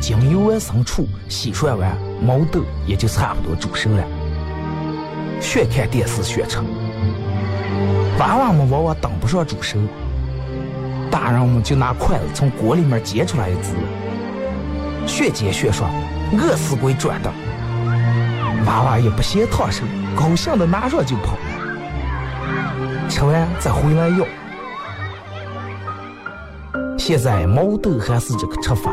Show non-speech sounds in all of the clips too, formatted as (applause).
将油完生出，洗涮完，毛豆也就差不多煮熟了。学看电视学吃，娃娃们往往等不上煮熟，大人们就拿筷子从锅里面夹出来一只。学煎学说，饿死鬼转的。娃娃也不嫌烫手，高兴的拿上就跑。吃完再回来要。现在毛豆还是这个吃法，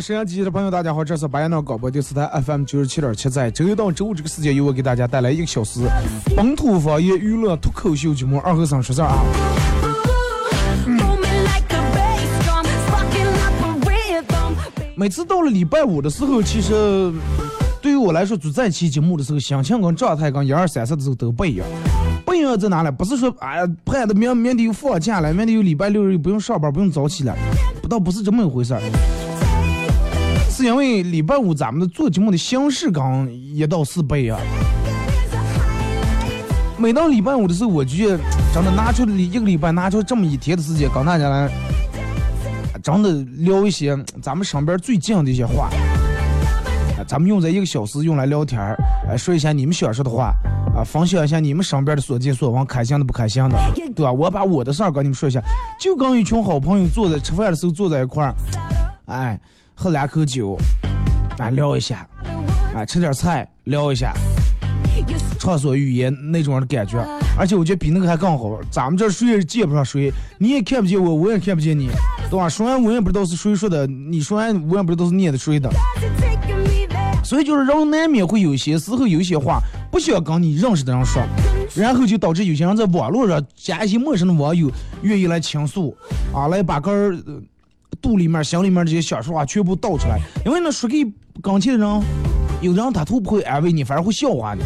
沈阳机的朋友，大家好，这是白彦淖广播电视台 FM 九十七点七，在周一到周五这个时间，由我给大家带来一个小时本土方言娱乐脱口秀节目《二和尚说事儿》啊。每次到了礼拜五的时候，其实对于我来说，做这期节目的时候，心情跟状态跟一二三四的时候都不一样。不一样在哪里？不是说哎呀，盼的明明天又放假了，明天又礼拜六又不用上班，不用早起了，不倒不是这么一回事儿。是因为礼拜五咱们的做节目的形式刚一到四倍啊。每到礼拜五的时候，我就真的拿出一个礼拜拿出这么一天的时间，跟大家来真的聊一些咱们身边最近的一些话。咱们用这一个小时用来聊天儿，说一下你们想说的话啊，分享一下你们身边的所见所闻，开心的不开心的，对吧？我把我的事儿跟你们说一下，就跟一群好朋友坐在吃饭的时候坐在一块儿，哎。喝两口酒，啊，聊一下，啊，吃点菜，聊一下，畅所欲言那种的感觉。而且我觉得比那个还更好。咱们这谁也见不上谁，你也看不见我，我也看不见你，对吧？说完我也不知道是谁说的，你说完我也不知道是念的谁的。所以就是人难免会有些时候有些话不想跟你认识的人说，然后就导致有些人在网络上加一些陌生的网友愿意来倾诉，啊，来把个儿。肚里面、心里面这些想说话全部倒出来，因为那说给刚前的人，有的人他都不会安慰你，反而会笑话你，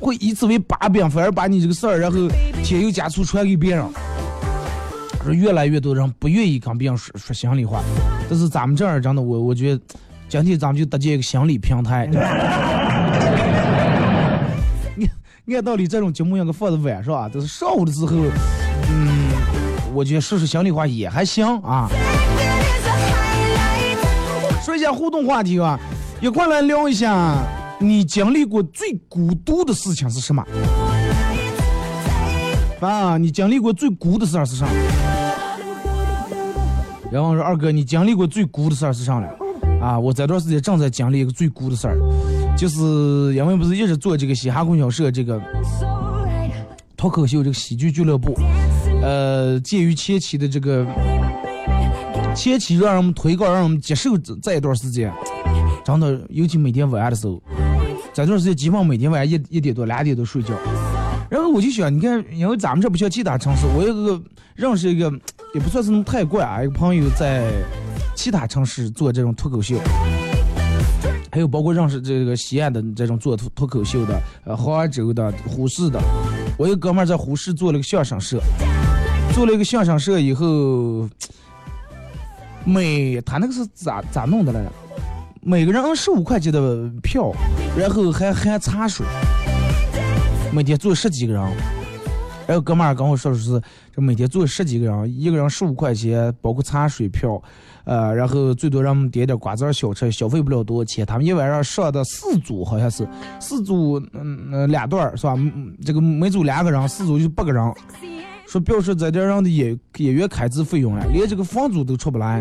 会以此为把柄，反而把你这个事儿，然后添油加醋传给别人。说越来越多人不愿意跟别人说说心里话，但是咱们这儿真的，我我觉得，今天咱们就搭建一个心理平台。(laughs) 按道理这种节目应该放在晚上啊，但是上午的时候，嗯，我觉得说说心里话也还行啊。互动话题啊，一块来聊一下，你经历过最孤独的事情是什么？啊，你经历过最孤的事儿是啥？然后说二哥，你经历过最孤的事儿是啥了？啊，我这段时间正在经历一个最孤的事儿，就是因为不是一直做这个嘻哈供销社这个脱口秀这个喜剧俱乐部，呃，鉴于前期的这个前期让人们推广，让人们接受这一段时间，真的，尤其每天晚上的时候，这段时间基本上每天晚上一一点多两点多睡觉。然后我就想，你看，因为咱们这不像其他城市，我有个认识一个，也不算是那么太怪啊，一个朋友在其他城市做这种脱口秀，还有包括认识这个西安的这种做脱脱口秀的，呃，杭州的、呼市的，我有哥们在呼市做了个相声社，做了一个相声社以后，每他那个是咋咋弄的来着？每个人十五块钱的票，然后还含茶水。每天坐十几个人，然后哥们儿跟我说的是，这每天坐十几个人，一个人十五块钱，包括茶水票，呃，然后最多让我们点点瓜子小吃，消费不了多少钱。他们一晚上上的四组，好像是四组，嗯嗯，两段是吧？这个每组两个人，四组就八个人。说表示在这人的演演员开支费用了，连这个房租都出不来。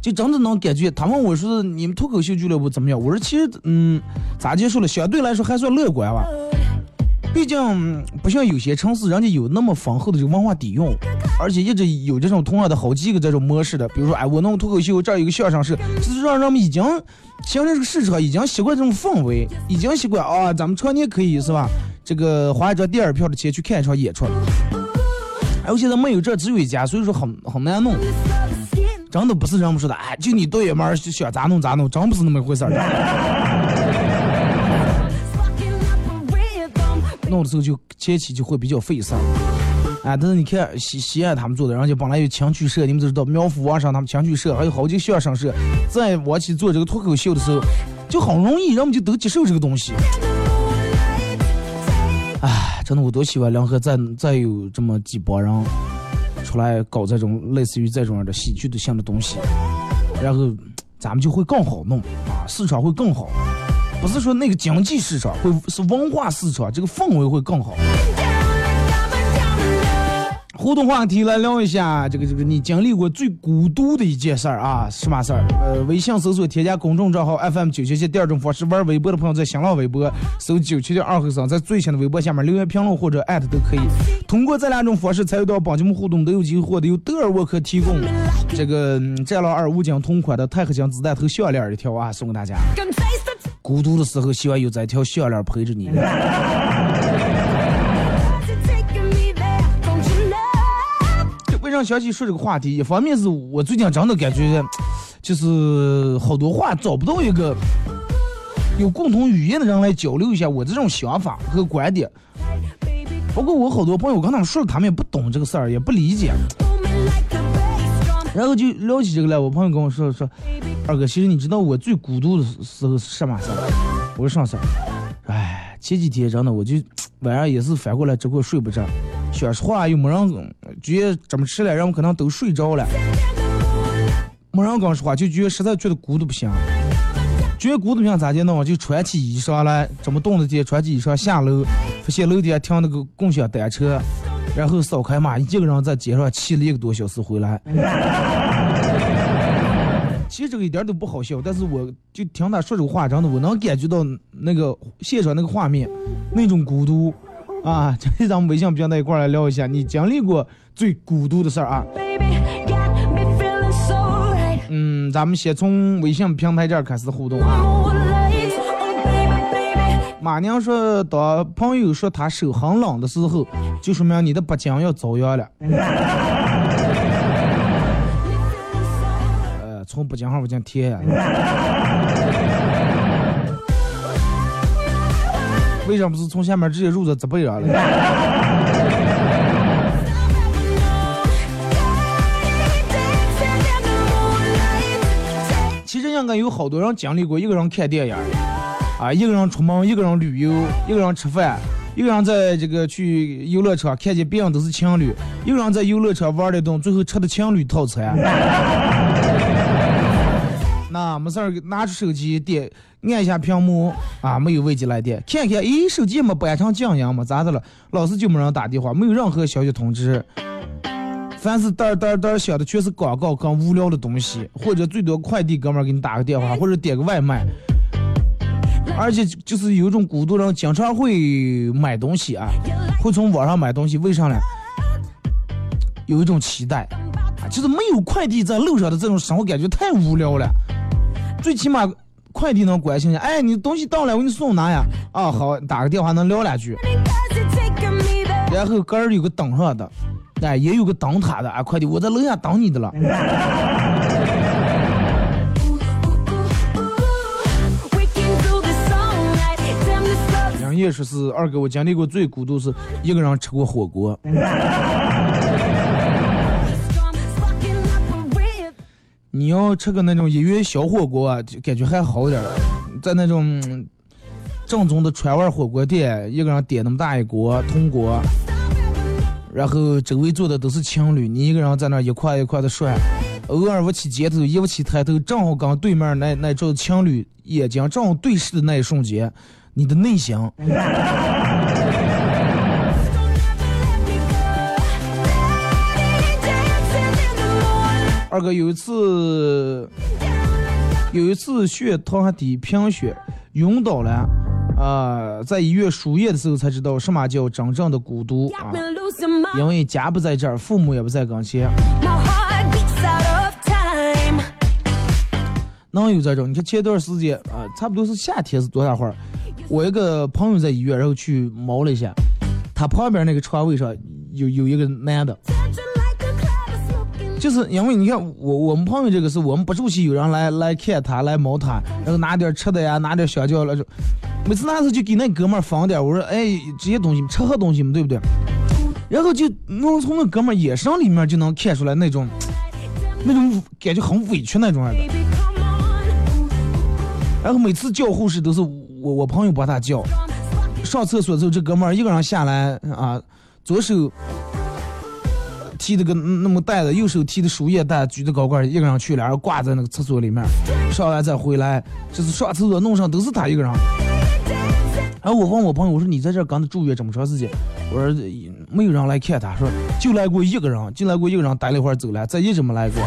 就真的能感觉，他问我说：“你们脱口秀俱乐部怎么样？”我说：“其实，嗯，咋结束了？相对来说还算乐观吧。毕竟不像有些城市，人家有那么丰厚的这个文化底蕴，而且一直有这种同样的好几个这种模式的。比如说，哎，我弄脱口秀，这儿有个相声社，就是让人们已经形成这个市场，已经习惯这种氛围，已经习惯啊，咱们常年可以是吧？这个花一张第二票的钱去看一场演出。哎，我现在没有这，只有一家，所以说很很难弄。”真的不是人们说的，哎，就你导演们想咋弄咋弄，真不是那么回事儿。(laughs) 弄的时候就前期就会比较费事儿，哎，但是你看西西安他们做的，人家本来有情趣社，你们都知道苗阜王上他们情趣社，还有好几个相声社，在往起做这个脱口秀的时候，就很容易，人们就都接受这个东西。哎，真的我多希望两河再再有这么几帮人。出来搞这种类似于这种的喜剧的性的东西，然后咱们就会更好弄啊，市场会更好，不是说那个经济市场会是文化市场，这个氛围会更好。互动话题来聊一下，这个这个你经历过最孤独的一件事儿啊，什么事儿？呃，微信搜索添加公众账号 FM 九七七，第二种方式玩微博的朋友在新浪微博搜九七七二和尚，在最新的微博下面留言评论或者艾特都可以。通过这两种方式参与到帮节目互动，都有机会获得由德尔沃克提供这个战狼二武警同款的钛合金子弹头项链一条啊，送给大家。孤独的时候，希望有这条项链陪着你。让小起说这个话题，一方面是我最近真的感觉，就是好多话找不到一个有共同语言的人来交流一下我这种想法和观点。包括我好多朋友，我跟他们说，他们也不懂这个事儿，也不理解。然后就聊起这个来，我朋友跟我说说，二哥，其实你知道我最孤独的时候是什么事儿？我说啥事儿？哎，前几天真的，我就 (tsk) 晚上也是翻过来这块睡不着。想说话又没人，觉得这么吃了，人们可能都睡着了。没人跟我说话，就觉得实在觉得孤独不行。觉得孤独不行咋的呢？我就穿起衣裳来，这么冻的天穿起衣裳下楼，发现楼底下停那个共享单车，然后扫开码，一个人在街上骑了一个多小时回来。其实这个一点都不好笑，但是我就听他说这个话，真的我能感觉到那个现场那个画面，那种孤独。啊，今天咱们微信平台一块来聊一下，你经历过最孤独的事儿啊？嗯，咱们先从微信平台这儿开始互动啊。马娘说，当朋友说他手很冷的时候，就说明你的北京要遭殃了。(laughs) 从北京号北京贴。(laughs) 为什么不是从下面直接入到这背上了？其实应该有好多人经历过一个人看电影，啊，一个人出门，一个人旅游，一个人吃饭，一个人在这个去游乐场看见别人都是情侣，一个人在游乐场玩了一顿，最后吃的情侣套餐。那没事儿，拿出手机点按一下屏幕啊，没有未接来电，看看，咦，手机没摆成静音嘛？咋的了？老是就没人打电话，没有任何消息通知。凡是嘚嘚嘚响的，全是广告跟无聊的东西，或者最多快递哥们儿给你打个电话，或者点个外卖。而且就是有一种孤独人经常会买东西啊，会从网上买东西，为啥呢？有一种期待啊，就是没有快递在路上的这种生活感觉太无聊了。最起码快递能关心一下，哎，你东西到了，我给你送哪呀？啊，好，打个电话能聊两句。然后杆儿有个等上的，哎，也有个等他的啊，快递我在楼下等你的了。人也说是二哥，我经历过最孤独是一个人吃过火锅。你要吃个那种一元小火锅啊，就感觉还好点儿。在那种正宗的川味火锅店，一个人点那么大一锅铜锅，然后周围坐的都是情侣，你一个人在那一块一块的涮，偶尔我起肩头，一不起抬头，正好跟对面那那桌情侣眼睛正好对视的那一瞬间，你的内心。二哥有一次，有一次血糖低贫血，晕倒了，啊，在医院输液的时候才知道什么叫真正的孤独啊！因为家不在这儿，父母也不在跟前，能有这种？你看前段时间啊，差不多是夏天是多大会儿？我一个朋友在医院，然后去摸了一下，他旁边那个床位上有有一个男的。就是因为你看我我们朋友这个是我们不熟悉，有人来来看他来摸他，然后拿点吃的呀，拿点香蕉了就，每次拿时就给那哥们儿放点，我说哎这些东西吃喝东西嘛对不对？然后就能从那哥们儿眼神里面就能看出来那种那种感觉很委屈那种样的。然后每次叫护士都是我我朋友帮他叫，上厕所之后这哥们儿一个人下来啊，左手。提着个那么袋子，右手提的输液袋，举着高高，一个人去了，然后挂在那个厕所里面，上完再回来，就是上厕所弄上都是他一个人。然后我问我朋友，我说你在这刚住院这么长时间，我说没有人来看他，说就来过一个人，就来过一个人待了一会儿走了，再一直没来过。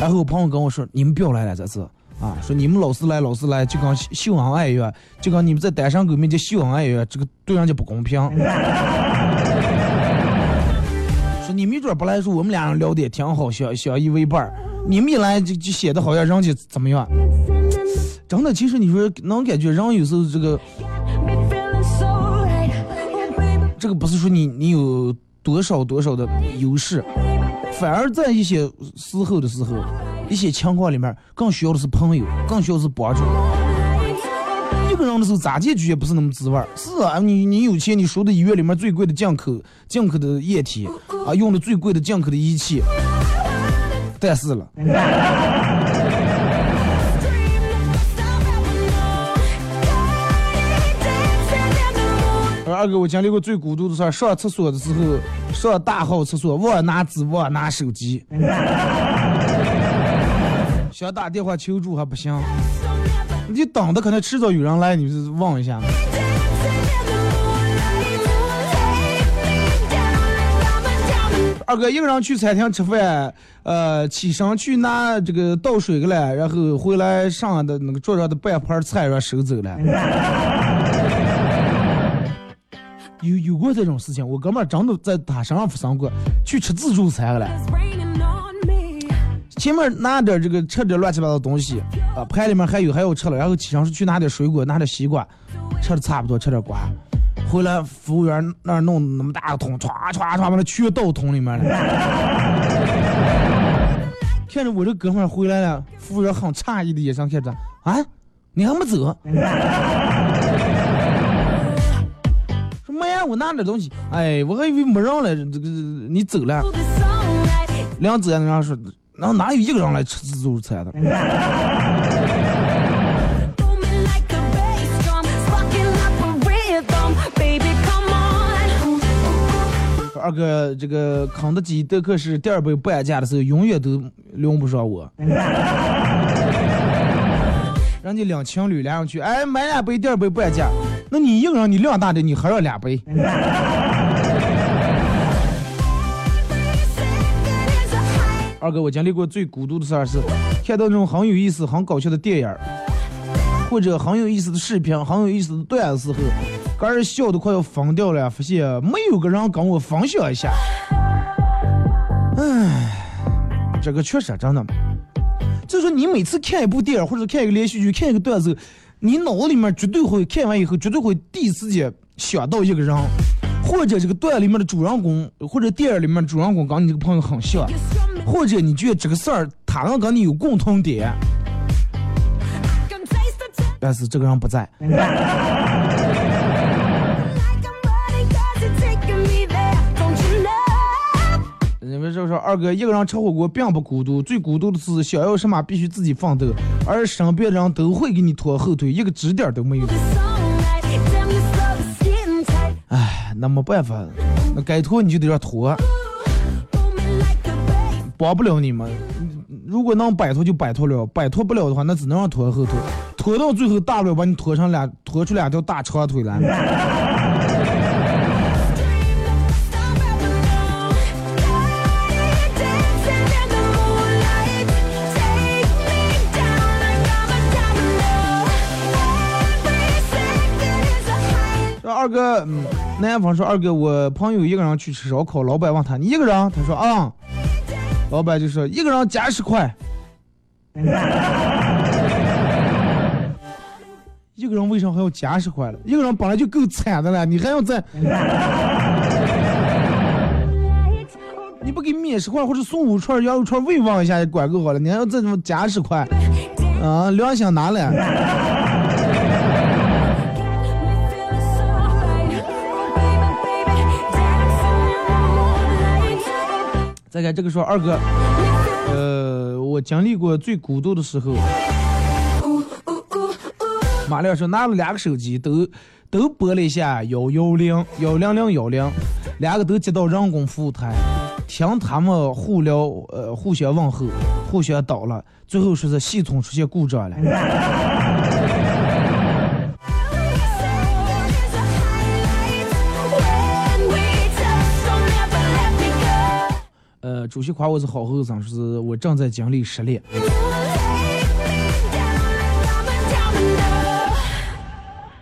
然后我朋友跟我说，你们不要来了这次啊，说你们老是来老是来，就跟秀恩爱一样，就跟你们在单身狗面前秀恩爱一样，这个对人家不公平。你没准不来说，我们俩人聊的也挺好，相相依为伴儿。你们一来就就显得好像人家怎么样？真的，其实你说能感觉人有时候这个，这个不是说你你有多少多少的优势，反而在一些时候的时候，一些情况里面更需要的是朋友，更需要是帮助。一个人的时候咋进去也不是那么滋味儿。是啊，你你有钱，你输的医院里面最贵的进口进口的液体啊，用的最贵的进口的仪器。但是了，二哥，我经历过最孤独的事儿，上厕所的时候，上大号厕所忘拿纸，忘拿手机，(laughs) 想打电话求助还不行。你等的可能迟早有人来，你就望一下。二哥一个人去餐厅吃饭，呃，起身去拿这个倒水去了，然后回来上的那个桌上的半盘菜让收走了。有有过这种事情，我哥们儿真的在他身上发生过，去吃自助餐了。前面拿点这个吃点乱七八糟东西，啊，盘里面还有还要吃了，然后起身是去拿点水果，拿点西瓜，吃的差不多，吃点瓜，回来服务员那儿弄那么大个桶，唰唰唰把那全倒桶里面了。看着我这哥们回来了，服务员很诧异的眼神看着，啊，你还没走？说没呀，我拿点东西，哎，我还以为没人了，这个你走了，两子那说。那哪有一个人来吃自助餐的？(laughs) 二哥，这个肯德基德克士第二杯半价的时候，永远都轮不上我。(laughs) 人家两情侣俩人去，哎，买两杯第二杯半价，那你一个人你量大的，你还要两杯。(laughs) 二哥，我经历过最孤独的事儿是，看到那种很有意思、很搞笑的电影，或者很有意思的视频、很有意思的段子时候，个人笑的快要疯掉了，发现没有个人跟我分享一下。唉，这个确实真的，就说你每次看一部电影或者看一个连续剧、看一个段子，你脑子里面绝对会看完以后，绝对会第一时间想到一个人，或者这个段里面的主人公，或者电影里面主人公跟你这个朋友很像。或者你觉得这个事儿他能跟你有共同点，但是这个人不在。你们就说二哥一个人吃火锅并不孤独，最孤独的是想要什么必须自己奋斗，而身边的人都会给你拖后腿，一个支点都没有。唉，那没办法，那该拖你就得让拖。帮不了你们，如果能摆脱就摆脱了，摆脱不了的话，那只能让拖后腿，拖到最后大不了把你拖成俩，拖出两条大长腿来。说二哥，嗯，南方说二哥，我朋友一个人去吃烧烤，老板问他你一个人，他说啊。老板就说一个人加十块，一个人为啥还要加十块了？一个人本来就够惨的了，你还要再，你不给免十块或者送五串羊肉串慰问一下也管够好了，你还要再怎么加十块？啊，良心哪来？再看这个说二哥，呃，我经历过最孤独的时候。马亮说拿了两个手机，都都拨了一下幺幺零幺零零幺零，两个都接到人工服务台，听他们互聊，呃，互相问候，互相倒了，最后说是系统出现故障了。主席夸我是好后生，说是我正在经历失恋。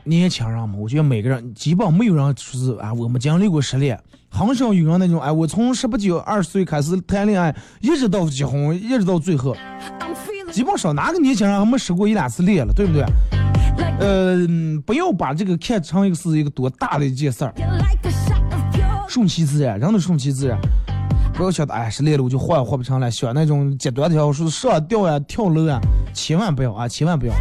年轻人嘛，我觉得每个人基本没有人说是啊，我们经历过失恋，很少有人那种哎，我从十八九、二十岁开始谈恋爱，一直到结婚，一直到最后，基本上哪个年轻人还没失过一两次恋了，对不对？呃，不要把这个看成一个是一个多大的一件事儿，顺其自然，人都顺其自然。不要想的哎，是累了我就活也活不成了，选那种极端条，说是上吊呀、跳楼啊，千万不要啊，千万不要。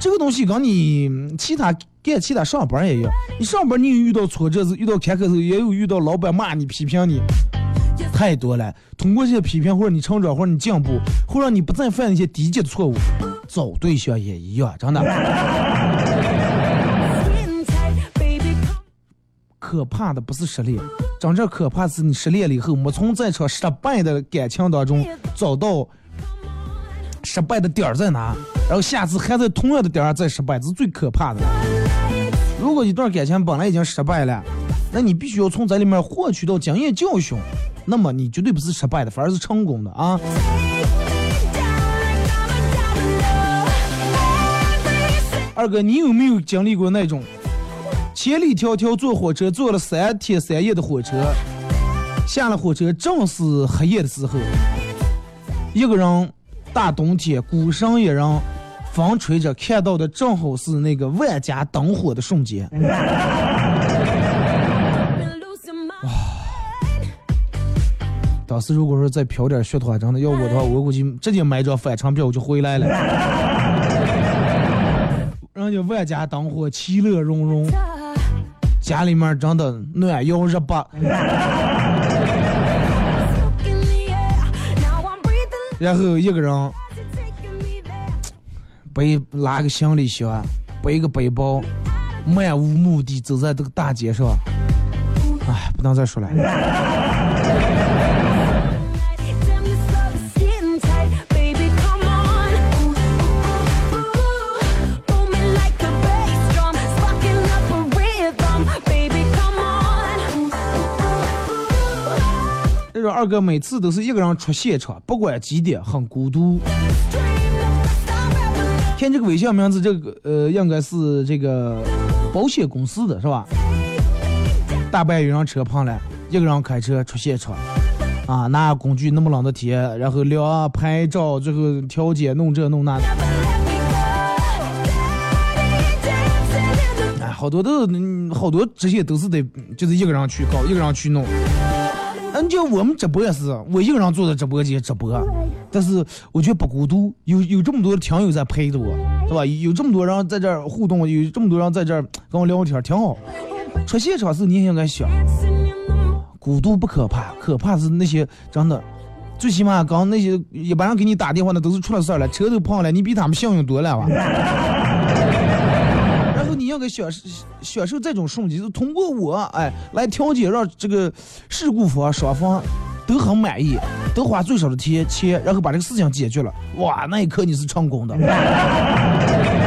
这个东西跟你其他干其他上班也一样，你上班你有遇到挫折遇到坎坷时候，也有遇到老板骂你、批评你，太多了。通过这些批评或者你成长或者你进步，会让你不再犯那些低级的错误。找对象也一样，真的。可怕的不是失恋。真正可怕是你失恋了以后，没从这场失败的感情当中找到失败的点儿在哪，然后下次还在同样的点儿上再失败，这是最可怕的。如果一段感情本来已经失败了，那你必须要从这里面获取到经验教训，那么你绝对不是失败的，反而是成功的啊！二哥，你有没有经历过那种？千里迢迢坐火车，坐了三天三夜的火车，下了火车正是黑夜的时候，一个人，大冬天孤身一人，风吹着，看到的正好是那个万家灯火的瞬间。(laughs) 哇！当时如果说再飘点雪的话，真的要我的话，我估计直接买张返程票我就回来了。人家万家灯火，其乐融融。家里面真的暖又热巴，然后一个人背拉个行李箱，背个背包，漫无目的走在这个大街上，哎，不能再说了。这二哥每次都是一个人出现场，不管几点，很孤独。看这个微信名字，这个呃，应该是这个保险公司的是吧？大半夜让车碰了，一个人开车出现场，啊，拿工具那么冷的天，然后聊拍照，最后调解弄这弄那的。哎，好多都好多这些都是得就是一个人去搞，一个人去弄。嗯，就我们直播也是，我一个人坐在直播间直播，但是我觉得不孤独，有有这么多的听友在陪着我，是吧？有这么多人在这儿互动，有这么多人在这儿跟我聊天，挺好。出现场时你也应该想，孤独不可怕，可怕是那些真的，最起码刚那些一般人给你打电话，那都是出了事儿了，车都碰了，你比他们幸运多了吧？然后你要给享受这种顺境，就通过我哎来调解，让这个事故方双方都很满意，都花最少的钱钱，然后把这个事情解决了。哇，那一刻你是成功的。(laughs)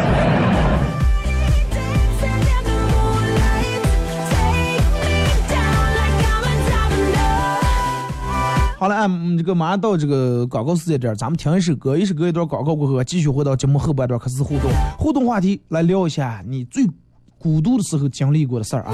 嗯，这个马上到这个广告时间点，咱们听一首歌，一首歌一段广告过后，继续回到节目后半段开始互动。互动话题来聊一下你最孤独的时候经历过的事儿啊。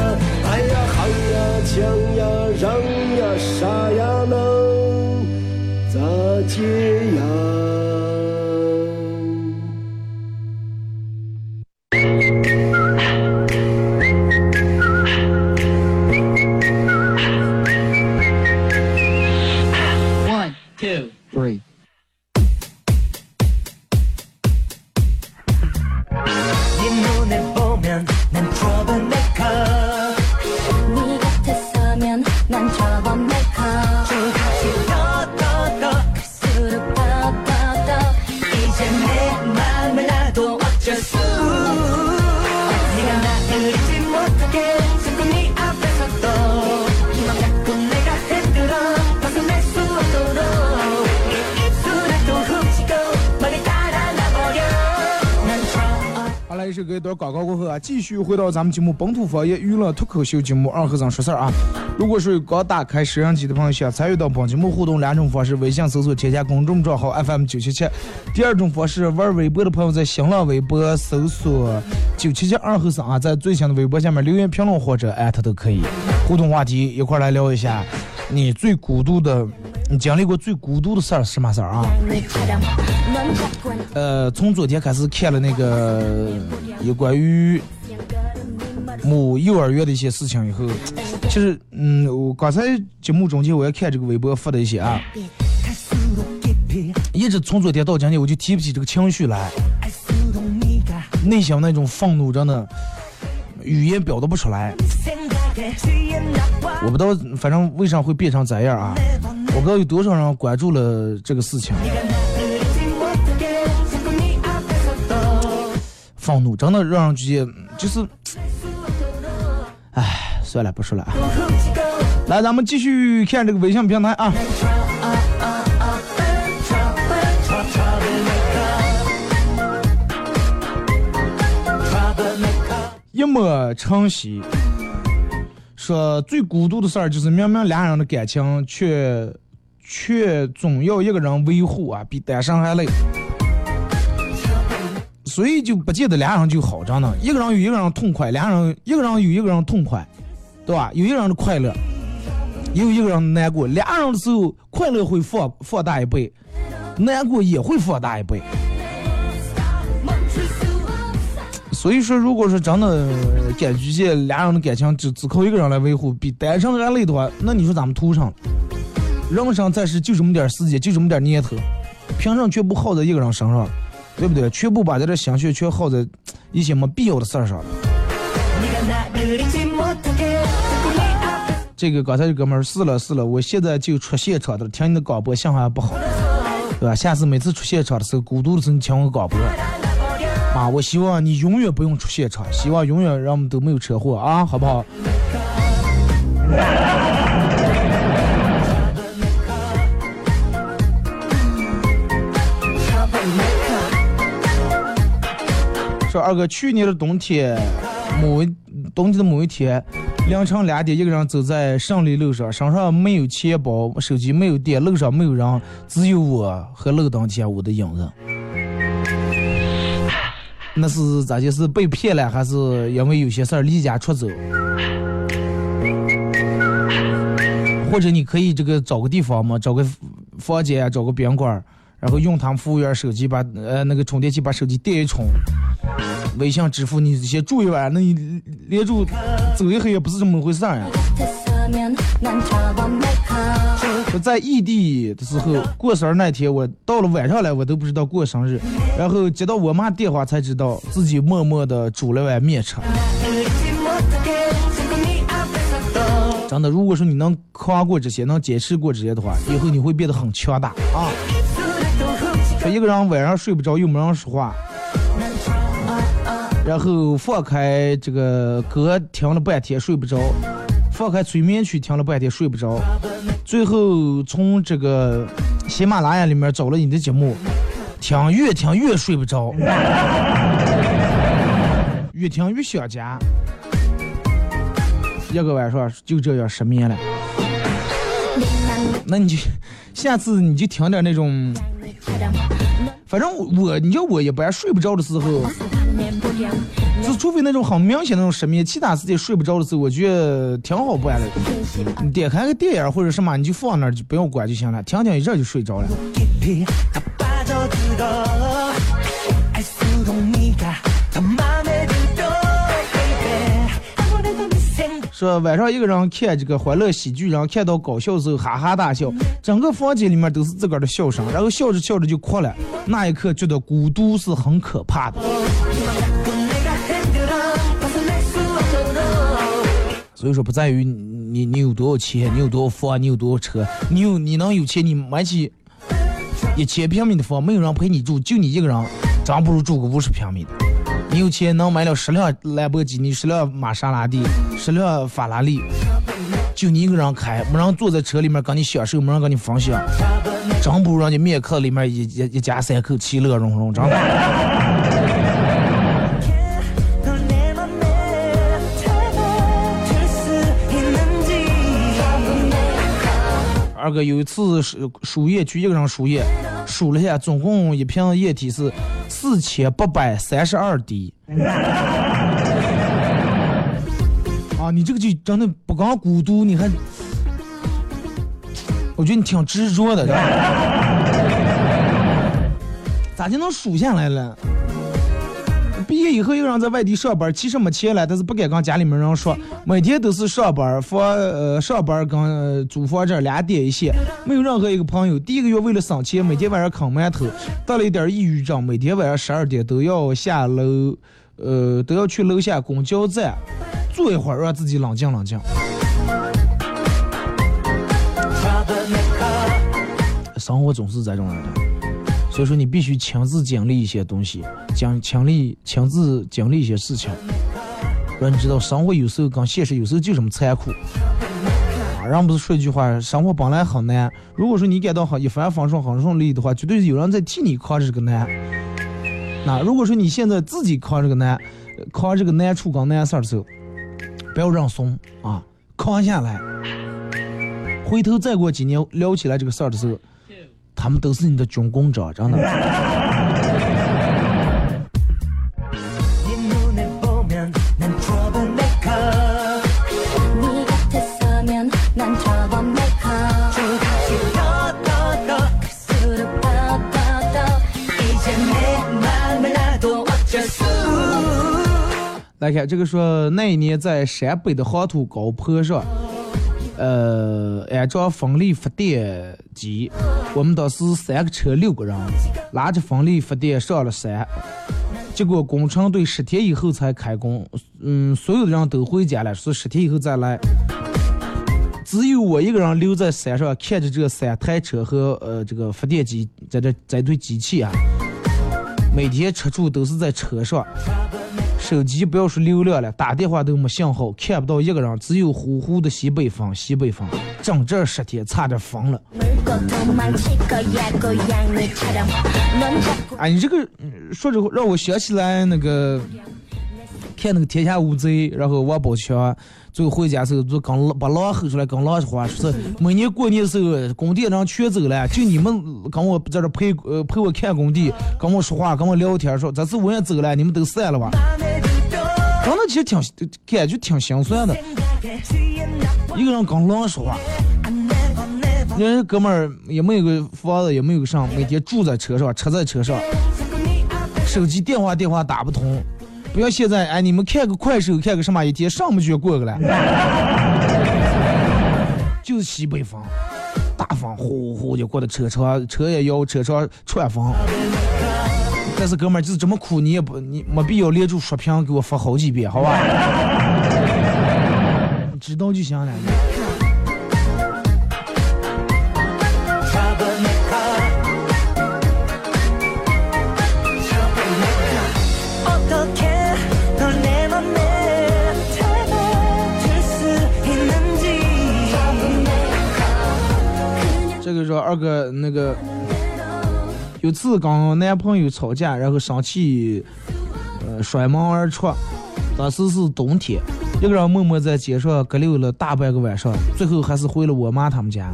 强呀，让呀，啥呀能咋解呀？啊，继续回到咱们节目本土方言娱乐脱口秀节目二和尚说事儿啊。如果是刚打开摄像机的朋友，想参与到本节目互动两种方式：微信搜索添加公众账号 FM 九七七；第二种方式，玩微博的朋友在新浪微博搜索九七七二和尚啊，在最新的微博下面留言评论或者艾特都可以。互动话题一块来聊一下，你最孤独的，你经历过最孤独的事儿是什么事儿啊？呃，从昨天开始看了那个有关于某幼儿园的一些事情以后，其实，嗯，我刚才节目中间我也看这个微博发的一些啊，一直从昨天到今天我就提不起这个情绪来，内心那种愤怒真的语言表达不出来。我不知道，反正为啥会变成这样啊？我不知道有多少人关注了这个事情。愤怒真的让人觉得就是，唉，算了，不说了啊。来，咱们继续看这个微信平台啊。一抹晨曦说最孤独的事儿就是明明两人的感情，却却总要一个人维护啊，比单身还累。所以就不见得俩人就好着呢，一个人有一个人痛快，俩人一个人有一个人痛快，对吧？有一个人的快乐，也有一个人难过。俩人的时候，快乐会放放大一倍，难过也会放大一倍。所以说，如果说真的感觉这俩人的感情只只靠一个人来维护，比单身还累的话，那你说咱们图上？人生在世就这么点时间，就这么点念头，凭什么全部耗在一个人身上？对不对？全部把这心血全耗在一些没必要的事儿上了。这个刚才这哥们儿试了试了，我现在就出现场的，听你的广播信号还不好，对吧？下次每次出现场的时候，孤独的时候你听我广播。啊，我希望你永远不用出现场，希望永远让我们都没有车祸啊，好不好？说二哥，去年的冬天，某冬季的某一天，凌晨两点，一个人走在胜利路上，身上没有钱包，手机没有电，路上没有人，只有我和路灯前我的影子。那是咋就？是被骗了，还是因为有些事儿离家出走？或者你可以这个找个地方嘛，找个房间，找个宾馆，然后用他们服务员手机把呃那个充电器把手机电一充。微信支付你先住一晚，那你连住走一回也不是这么回事儿呀。我在异地的时候过生日那天，我到了晚上来，我都不知道过生日，然后接到我妈电话才知道自己默默的煮了碗面吃。真的，如果说你能扛过这些，能坚持过这些的话，以后你会变得很强大啊。说一个人晚上睡不着，又没人说话。然后放开这个歌听了半天睡不着，放开催眠曲听了半天睡不着，最后从这个喜马拉雅里面找了你的节目，听越听越睡不着，越听越想家，一个晚上就这样失眠了。那你就下次你就听点那种，反正我你叫我一般睡不着的时候，就除非那种很明显那种失眠，其他时间睡不着的时候，我觉得挺好办的。你点开个电影或者什么，你就放那儿就不用管就行了，听听一阵就睡着了。说晚上一个人看这个欢乐喜剧，然后看到搞笑的时候哈哈大笑，整个房间里面都是自个儿的笑声，然后笑着笑着就哭了。那一刻觉得孤独是很可怕的。所以说不在于你你有多少钱，你有多少房，你有多少车，你有你能有钱，你买起一千平米的房，没有人陪你住，就你一个人，咱不如住个五十平米的。你有钱能买了十辆兰博基尼，十辆玛莎拉蒂，十辆法拉利，就你一个人开，没人坐在车里面跟你享受，没人跟你分享，真不如人家面客里面一一一家三口其乐融融，真的。二哥有一次输输液去一个人输液，输了下，总共一瓶液体是四千八百三十二滴。(laughs) 啊，你这个就真的不光孤独，你还，我觉得你挺执着的，咋就能数下来了？毕业以后又让在外地上班，其实没钱了，但是不敢跟家里面人说，每天都是上班房呃上班跟租房这俩点一线，没有任何一个朋友。第一个月为了省钱，每天晚上啃馒头，得了一点抑郁症，每天晚上十二点都要下楼，呃都要去楼下公交站坐一会儿，让自己冷静冷静。(laughs) 生活总是这种样的。所以说，你必须亲自经历一些东西，经经历亲自经历一些事情，让你知道生活有时候跟现实有时候就这么残酷。啊，人不是说一句话，生活本来很难。如果说你感到很一帆风顺、很顺利的话，绝对有人在替你扛这个难。那如果说你现在自己扛这个难，扛这个难处跟难事儿的时候，不要认怂啊，扛下来。回头再过几年聊起来这个事儿的时候。他们都是你的军功章，真的。来看这个说，那一年在陕北的黄土高坡上。呃，安装风力发电机，我们当时三个车六个人，拉着风力发电上了山，结果工程队十天以后才开工，嗯，所有的人都回家了，说十天以后再来，只有我一个人留在山上，看着这三台车和呃这个发电机在这这堆机器啊，每天吃住都是在车上。手机不要说流量了，打电话都没信号，看不到一个人，只有呼呼的西北风，西北风，整整十天，差点疯了。哎，你这个说着让我想起来那个，看那个《天下无贼》，然后王宝强最后回家时候就刚把狼吼出来，跟狼说话，说是每年过年时候，工地上全走了，就你们跟我在这陪呃陪我看工地，跟我说话，跟我聊天，说这次我也走了，你们都散了吧。真的其实挺感觉挺心酸的，一个人跟狼说话，人家哥们儿也没有个房子，也没有个啥，每天住在车上，车在车上，手机电话电话打不通，不要现在，哎，你们看个快手，看个什么，一天上不去过个了，(laughs) 就是西北风，大风呼呼就过的车窗，车也摇，车窗串风。但是哥们儿就是这么苦，你也不你没必要连住刷屏给我发好几遍，好吧？(laughs) 知道就行了。这个说二哥那个有次跟男朋友吵架，然后生气，呃摔门而出。当时是冬天，一个人默默在街上隔溜了大半个晚上，最后还是回了我妈他们家。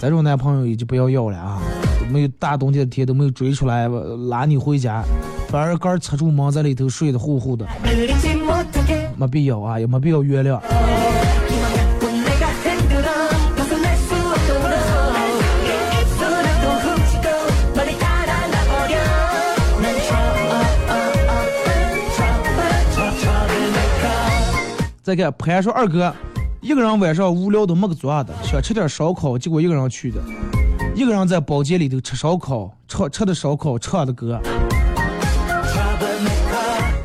这种男朋友也就不要要了啊！没有大冬天的天都没有追出来拉你回家，反而个插住门在里头睡得呼呼的，没必要啊，也没必要原谅。再看潘说二哥，一个人晚上无聊都没个做的，想吃点烧烤，结果一个人去的，一个人在包间里头吃烧烤，唱吃的烧烤，唱的歌。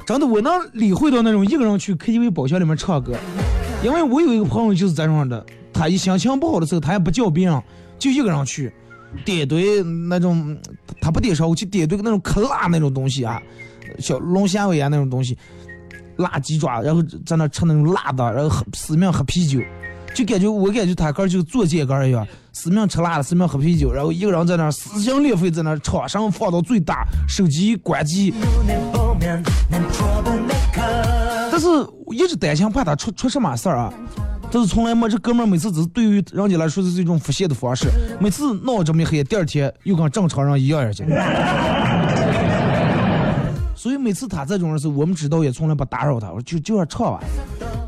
真的，我能理会到那种一个人去 KTV 包厢里面唱歌，因为我有一个朋友就是这样的，他一心情不好的时候，他也不叫别人，就一个人去，点堆那种，他不点烧，我去点堆那种可辣那种东西啊，小龙虾尾啊那种东西。辣鸡爪，然后在那吃那种辣的，然后喝死命喝啤酒，就感觉我感觉他哥就做秸秆一样，死命吃辣的，死命喝啤酒，然后一个人在那撕心裂肺在那唱，声放到最大，手机关机。但是一直担心怕他出出什么事儿啊，但是从来没这哥们儿每次只是对于人家来说是一种发泄的方式，每次闹这么一黑，第二天又跟正常人一样去。所以每次他这种事，我们知道也从来不打扰他，我就就要唱啊，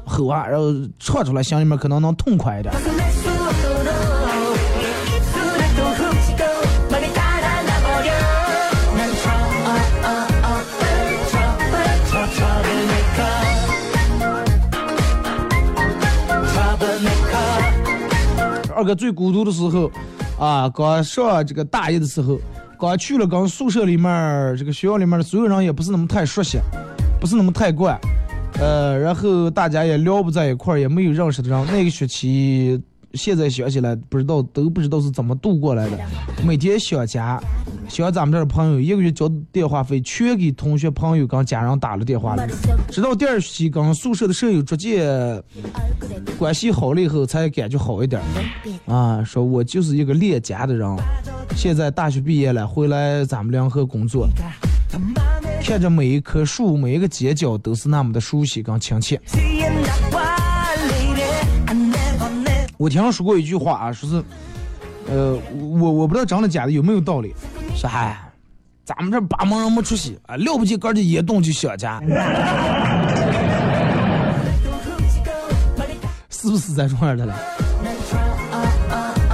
吼啊，然后唱出来，心里面可能能痛快一点。二哥最孤独的时候，啊，刚上这个大一的时候。刚去了，刚宿舍里面，这个学校里面的所有人也不是那么太熟悉，不是那么太惯，呃，然后大家也聊不在一块儿，也没有认识的人。那个学期，现在想起来不知道，都不知道是怎么度过来的。每天想家，想咱们这儿的朋友，一个月交电话费全给同学朋友跟家人打了电话了。直到第二学期跟宿舍的舍友逐渐关系好了以后，才感觉好一点。啊，说我就是一个恋家的人。现在大学毕业了，回来咱们联合工作，看着每一棵树、每一个街角都是那么的熟悉跟亲切。我听人说过一句话啊，说是，呃，我我不知道真的假的，有没有道理？说嗨，咱们这八门人没出息啊，了不起个的一动就想家，(laughs) 是不是在这种样的了？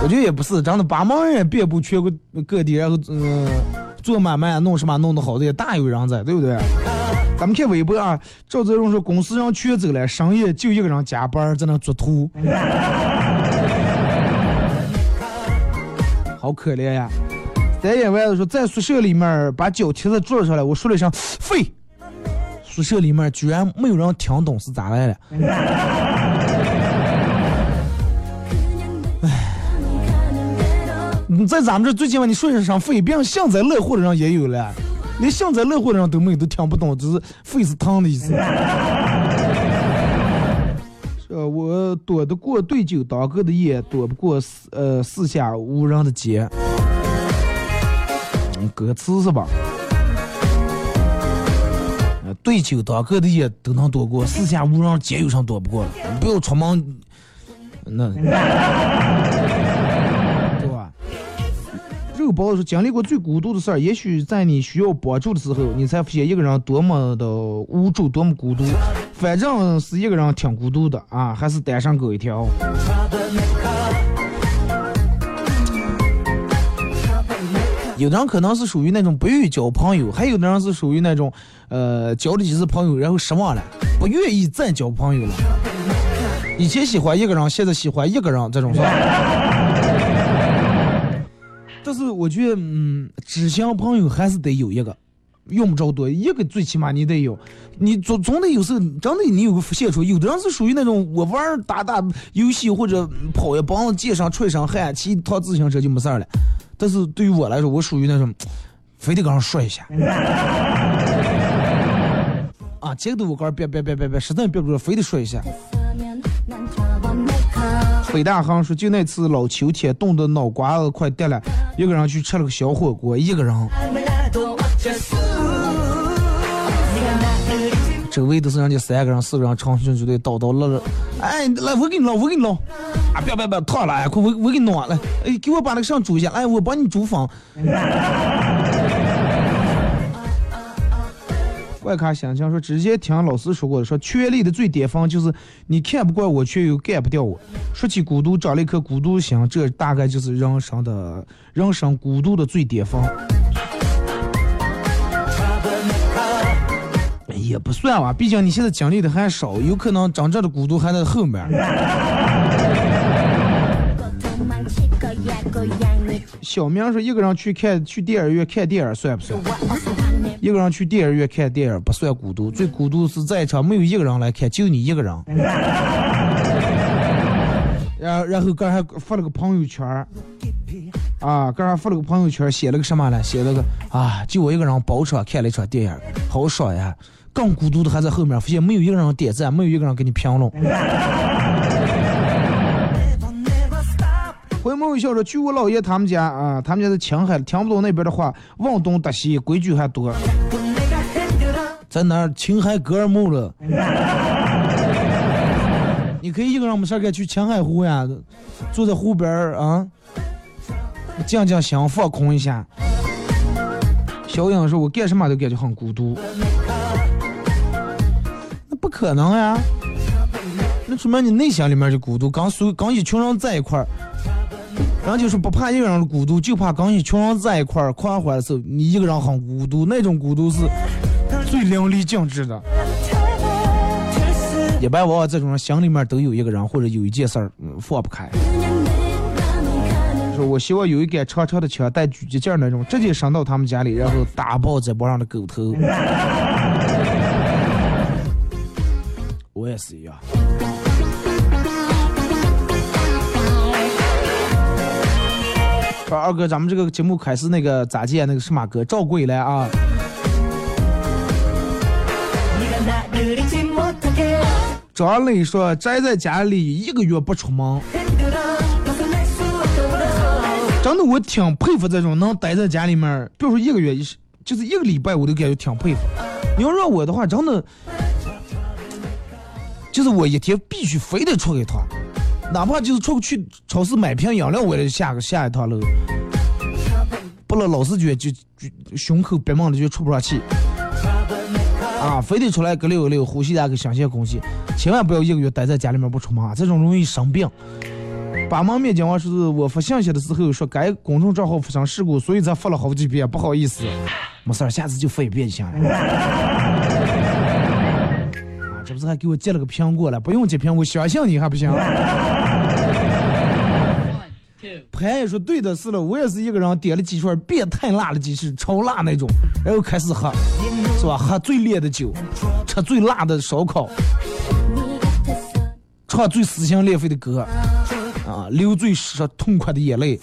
我觉得也不是，真的八毛人遍布全国各地，然后嗯，做买卖弄什么弄得好的也大有人在，对不对？咱们看微博啊，赵泽荣说公司人全走了，深夜就一个人加班在那做图，好可怜呀。在野外的说在宿舍里面把脚踢在桌子上来，我说了一声废，宿舍里面居然没有人听懂是咋来的。(laughs) 在咱们这最起码你说一声肺，别人幸灾乐祸的人也有了，连幸灾乐祸的人都没有，都听不懂，只是肺是疼的意思。呃，我躲得过对酒当歌的夜，躲不过四呃四下无人的街。歌词是吧？对酒当歌的夜都能躲过，四下无人街有啥躲不过了？不要出门，那。肉包说：“经历过最孤独的事儿，也许在你需要帮助的时候，你才发现一个人多么的无助，多么孤独。反正是一个人挺孤独的啊，还是单身狗一条。有的人可能是属于那种不愿意交朋友，还有的人是属于那种，呃，交了几次朋友然后失望了，不愿意再交朋友了。以前喜欢一个人，现在喜欢一个人，这种是吧？”但是我觉得，嗯，知心朋友还是得有一个，用不着多，一个最起码你得有。你总总得有时候真的你有个现出，有的人是属于那种我玩打打游戏或者跑一帮子街上吹上汗，骑一趟自行车就没事儿了。但是对于我来说，我属于那种非得跟人说一下。啊，这个都我告诉别别别别别，实在憋不住，非得说一下。北大航说，就那次老秋天冻得脑瓜子快掉了，一个人去吃了个小火锅，一个人，周围都是人家三个人、四个人，成群结队叨叨乐乐。哎，来，我给你捞，我给你捞。啊，不要不要不要，烫了，哎，快我我给你弄啊来，哎，给我把那个上煮一下，哎，我帮你煮饭。外卡想想说，直接听老师说过的，说权力的最巅峰就是你看不惯我，却又干不掉我。说起孤独，长了一颗孤独心，这大概就是人生的人生孤独的最巅峰。也不算吧，毕竟你现在经历的还少，有可能真正的孤独还在后面。小明说，一个人去看去电影院看电影算不算？一个人去电影院看电影不算孤独，最孤独是在场没有一个人来看，就你一个人。然然后刚还发了个朋友圈啊，刚还发了个朋友圈，写了个什么呢？写了个啊，就我一个人包场看了一场电影，好爽呀！更孤独的还在后面，发现没有一个人点赞，没有一个人给你评论。回眸一笑说：“去我姥爷他们家啊，他们家在青海，听不懂那边的话，往东打西，规矩还多。在那？青海格尔木了。(laughs) 你可以一个人没事干去青海湖呀，坐在湖边啊，静静心，放空一下。”小英说：“我干什么都感觉很孤独。”不可能呀，那说明你内心里面就孤独。刚所刚一群人在一块儿。人就是不怕一个人的孤独，就怕跟一群人在一块儿狂欢的时候，你一个人很孤独。那种孤独是最淋漓尽致的。一般往往这种人心里面都有一个人，或者有一件事儿放不开。说我希望有一杆长长的枪，带狙击镜那种，直接伸到他们家里，然后打爆这帮人的狗头。我也是一样。说二哥，咱们这个节目开始那个咋接那个什么歌？赵贵来啊！张磊说宅在家里一个月不出门，真的我挺佩服这种能待在家里面，比如说一个月，就是一个礼拜，我都感觉挺佩服。你要让我的话，真的就是我一天必须非得出一趟。哪怕就是出去超市买瓶饮料，我也下个下一趟楼，不能老是觉就就胸口憋闷的就出不上气，啊，非得出来个溜溜，呼吸那个新鲜空气，千万不要一个月待在家里面不出门，这种容易生病。把门面讲话是我发信息的时候说该公众账号发生事故，所以才发了好几遍，不好意思，没事，下次就发一遍就行了。这不是还给我寄了个苹果了？不用寄苹果，相信你还不行？潘也说对的，是了，我也是一个人点了几串变态辣的鸡翅，超辣那种，然后开始喝，是吧？喝最烈的酒，吃最辣的烧烤，唱最撕心裂肺的歌，啊，流最是痛快的眼泪，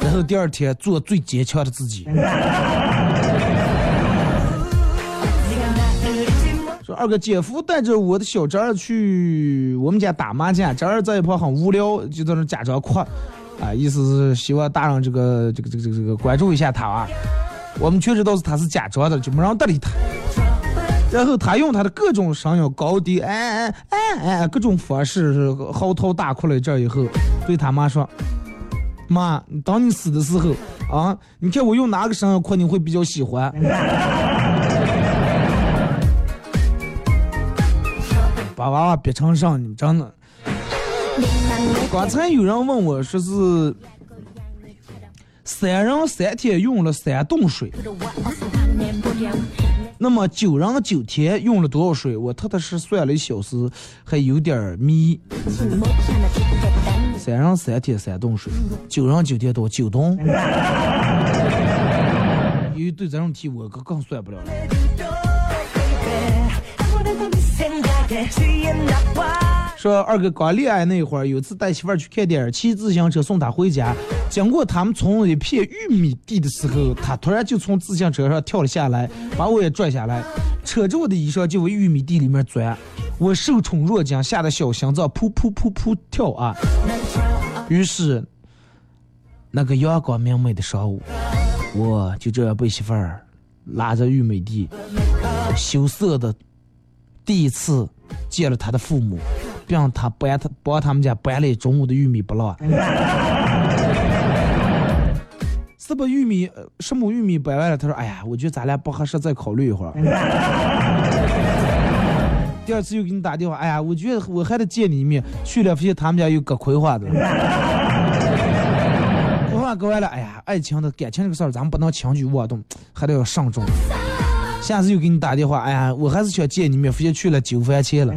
然后第二天做最坚强的自己。二哥，姐夫带着我的小侄儿去我们家打麻将，侄儿在一旁很无聊，就在那假装哭，啊，意思是希望大人这个这个这个这个关注一下他啊。我们全知道是他是假装的，就没让搭理他。然后他用他的各种声音高低，哎哎哎哎，各种方式嚎啕大哭了一阵以后，对他妈说：“妈，当你死的时候啊，你看我用哪个声音哭你会比较喜欢？”把娃娃憋成上，你真的。刚才有人问我说是三人三天用了三桶水，那么九人九天用了多少水？我踏踏实算了一小时，还有点迷。三人三天三桶水，九人九天多九桶。因为对这种题我更更算不了了。说二哥刚恋爱那会儿，有次带媳妇儿去看电影，骑自行车送她回家，经过他们村一片玉米地的时候，她突然就从自行车上跳了下来，把我也拽下来，扯着我的衣裳就往玉米地里面钻。我受宠若惊，吓得小心脏噗噗噗噗跳啊。于是，那个阳光明媚的上午，我就这样被媳妇儿拉着玉美地，羞涩的第一次见了他的父母，并让他搬他帮他们家搬了一中午的玉米不落。(laughs) 是把玉米呃什么玉米搬完了？他说：“哎呀，我觉得咱俩不合适，再考虑一会儿。” (laughs) 第二次又给你打电话，哎呀，我觉得我还得见你一面。去了发现他们家有割葵花的，(laughs) 葵花割完了，哎呀，爱情的感情这个事儿，咱们不能轻举妄动，还得要慎重。下次又给你打电话，哎呀，我还是想见你面，发现去了九番钱了。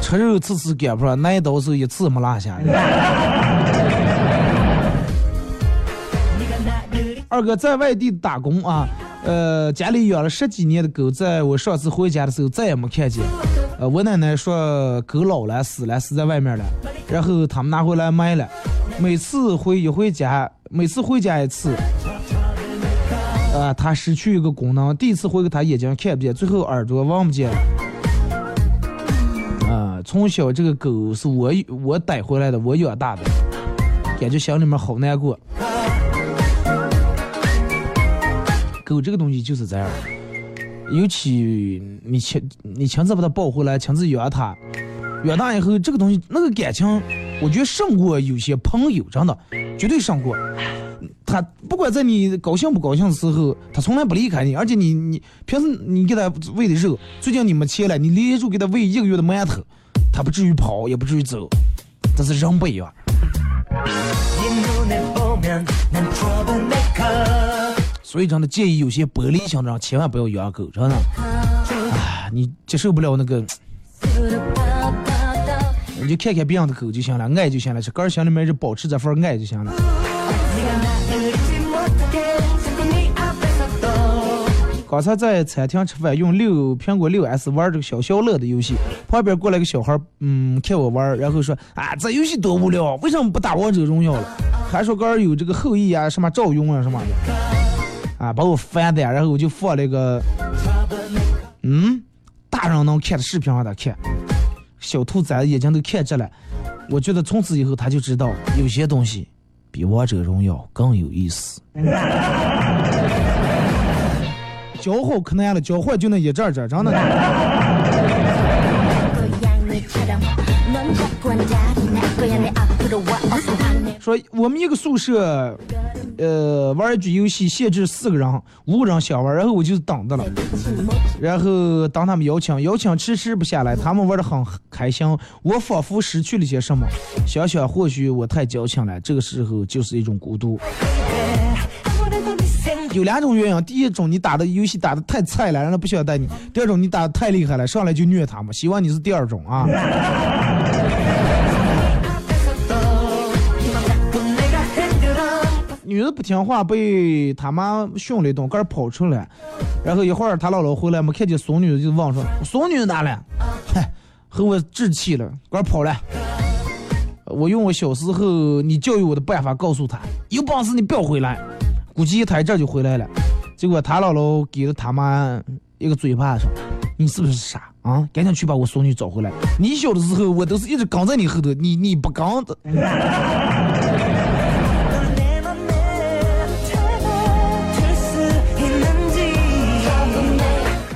吃肉次次赶不上，拿刀是一次没落下。二哥在外地打工啊，呃，家里养了十几年的狗，在我上次回家的时候再也没看见。呃，我奶奶说狗老了死了，死在外面了，然后他们拿回来卖了。每次回一回家，每次回家一次，呃，它失去一个功能。第一次回给它眼睛看不见，最后耳朵望不见。啊，从小这个狗是我我带回来的，我养大的，感觉心里面好难过。狗这个东西就是这样，尤其你亲你亲自把它抱回来，亲自养它，养大以后，这个东西那个感情，我觉得胜过有些朋友，真的，绝对胜过。它不管在你高兴不高兴的时候，它从来不离开你，而且你你平时你给它喂的肉，最近你没钱了，你连续给它喂一个月的馒头，它不至于跑，也不至于走，但是人不一样。所以真的建议有些玻璃心的人千万不要养狗，真的。哎，你接受不了那个，你就看看别人的狗就行了，爱就行了，这个心里面就保持这份爱就行了。刚才在餐厅吃饭，用六苹果六 S 玩这个消消乐的游戏，旁边过来个小孩，嗯，看我玩，然后说啊，这游戏多无聊，为什么不打王者荣耀了？还说刚有这个后羿啊，什么赵云啊什么的，啊，把我烦的，然后我就放了个，嗯，大人能看的视频让他看，小兔崽子眼睛都看着了，我觉得从此以后他就知道有些东西比王者荣耀更有意思。教好可难了，教坏就那一阵阵，真的。(laughs) 说我们一个宿舍，呃，玩一局游戏限制四个人，五个人想玩，然后我就等着了，然后当他们邀请，邀请迟迟不下来，他们玩的很开心，我仿佛失去了些什么，想想或许我太矫情了，这个时候就是一种孤独。有两种原因，第一种你打的游戏打的太菜了，让他不想带你；第二种你打的太厉害了，上来就虐他们。希望你是第二种啊。女的不听话，被他妈训了一顿，个跑出来，然后一会儿他姥姥回来，没看见孙女，就问说：“孙女哪了？”嗨，和我置气了，个跑了。我用我小时候你教育我的办法告诉他：有本事你不要回来。估计一这就回来了，结果他姥姥给了他妈一个嘴巴说：“你是不是傻啊？赶紧去把我孙女找回来！你小的时候我都是一直跟在你后头，你你不跟的。”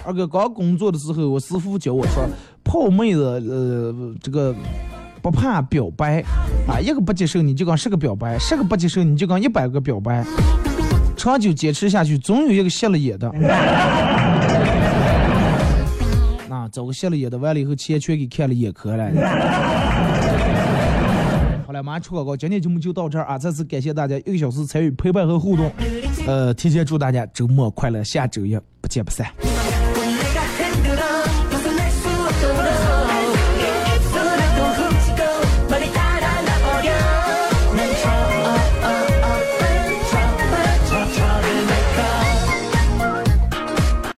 二哥刚工作的时候，我师傅教我说，泡妹子呃这个不怕表白啊，一个不接受你就跟十个表白，十个不接受你就跟一百个表白。长久坚持下去，总有一个瞎了眼的。(laughs) 那找个瞎了眼的，完了以后钱全给看了眼科了。好了，马上出广告，今天节目就到这儿啊！再次感谢大家一个小时参与陪伴和互动。呃，提前祝大家周末快乐，下周一不见不散。